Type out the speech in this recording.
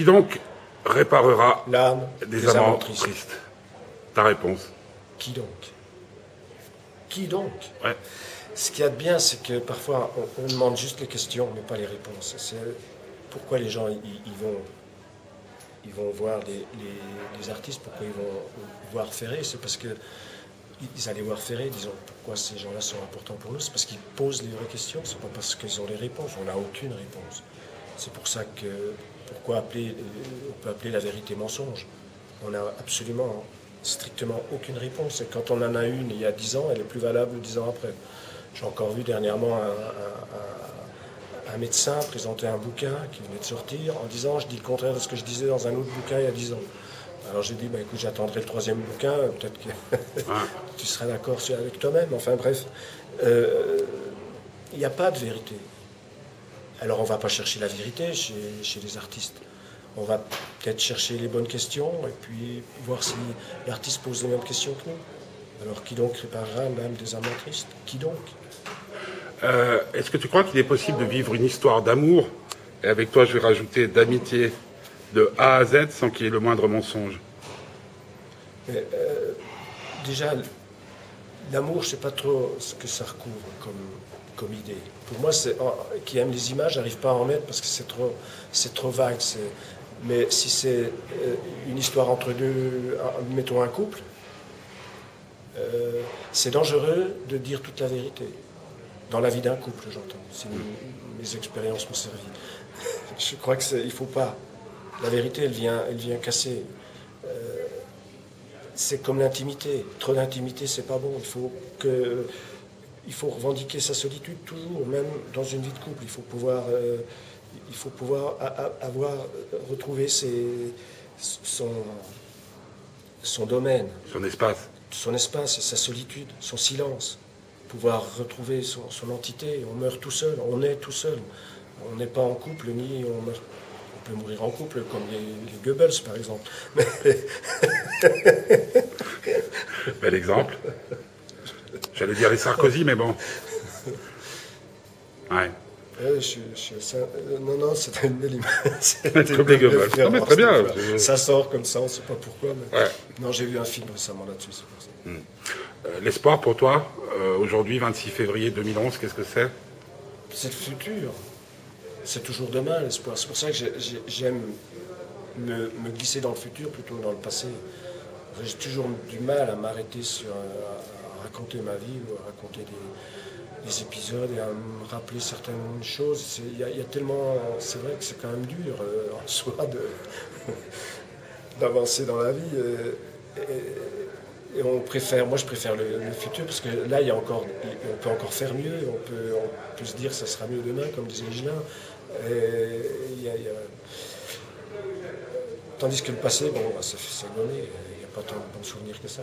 Qui donc réparera L'âme des amants tristes. Ta réponse. Qui donc? Qui donc? Ouais. Ce qu'il y a de bien, c'est que parfois on, on demande juste les questions, mais pas les réponses. C'est pourquoi les gens ils, ils vont, ils vont voir les, les- les artistes, pourquoi ils vont voir Ferré, c'est parce que ils allaient voir Ferré, disons pourquoi ces gens-là sont importants pour nous, c'est parce qu'ils posent les vraies questions, c'est pas parce qu'ils ont les réponses, on n'a aucune réponse. C'est pour ça que pourquoi appeler, euh, on peut appeler la vérité mensonge. On n'a absolument, strictement aucune réponse. Et quand on en a une il y a dix ans, elle est plus valable dix ans après. J'ai encore vu dernièrement un, un- un- un médecin présenter un bouquin qui venait de sortir en disant je dis le contraire de ce que je disais dans un autre bouquin il y a dix ans. Alors j'ai dit bah, écoute j'attendrai le troisième bouquin, peut-être que tu seras d'accord avec toi-même. Enfin bref, euh, il n'y a pas de vérité. Alors on va pas chercher la vérité chez, chez les artistes. On va peut-être chercher les bonnes questions et puis voir si l'artiste pose les mêmes questions que nous. Alors qui donc réparera l'âme des amants tristes? Qui donc? Euh, Est-ce que tu crois qu'il est possible de vivre une histoire d'amour? Et avec toi, je vais rajouter d'amitié de A à Z sans qu'il y ait le moindre mensonge. Mais, euh, Déjà, l'amour, je sais pas trop ce que ça recouvre comme, idée. Pour moi, c'est, oh, qui aime les images, j'arrive pas à en mettre parce que c'est trop, c'est trop vague. mais si c'est euh, une histoire entre deux, un- mettons un couple, euh, c'est dangereux de dire toute la vérité. Dans la vie d'un couple, j'entends. Si mes- expériences m'ont servi. Je crois que il faut pas. La vérité, elle vient, elle vient casser. C'est comme l'intimité. Trop d'intimité, c'est pas bon. Il faut que, il faut revendiquer sa solitude toujours, même dans une vie de couple. Il faut pouvoir, euh, il faut pouvoir a- a- avoir retrouvé ses, son, son domaine, Son espace. son espace sa solitude, son silence. Pouvoir retrouver son, son entité. On meurt tout seul, on est tout seul. On n'est pas en couple ni on meurt. Peut mourir en couple, comme les, les Goebbels par exemple. Bel exemple. J'allais dire les Sarkozy, mais bon. Ouais. Je, je assez- euh, non, non, c'était une belle image. Une belle Goebbels. Non, mais référence, très bien. Ça sort comme ça, on ne sait pas pourquoi. Mais... Ouais. Non, j'ai vu un film récemment là-dessus, c'est pour ça. Euh, L'espoir pour toi, euh, aujourd'hui, 26 février 2011, qu'est-ce que c'est? C'est le futur. C'est toujours demain, l'espoir. C'est pour ça que j'ai- j'ai- j'aime me, me glisser dans le futur plutôt que dans le passé. J'ai toujours du mal à m'arrêter sur à, à raconter ma vie ou à raconter des, des épisodes et à me rappeler certaines choses. Il y, a- tellement. C'est vrai que c'est quand même dur euh, en soi d'avancer dans la vie. euh, et, on préfère, moi je préfère le, futur parce que là il y a encore, on peut encore faire mieux, on peut, on peut se dire ça sera mieux demain, comme disait Gilin. Tandis que le passé, bon, bah, c'est c'est donné, il n'y a pas tant de bons souvenirs que ça.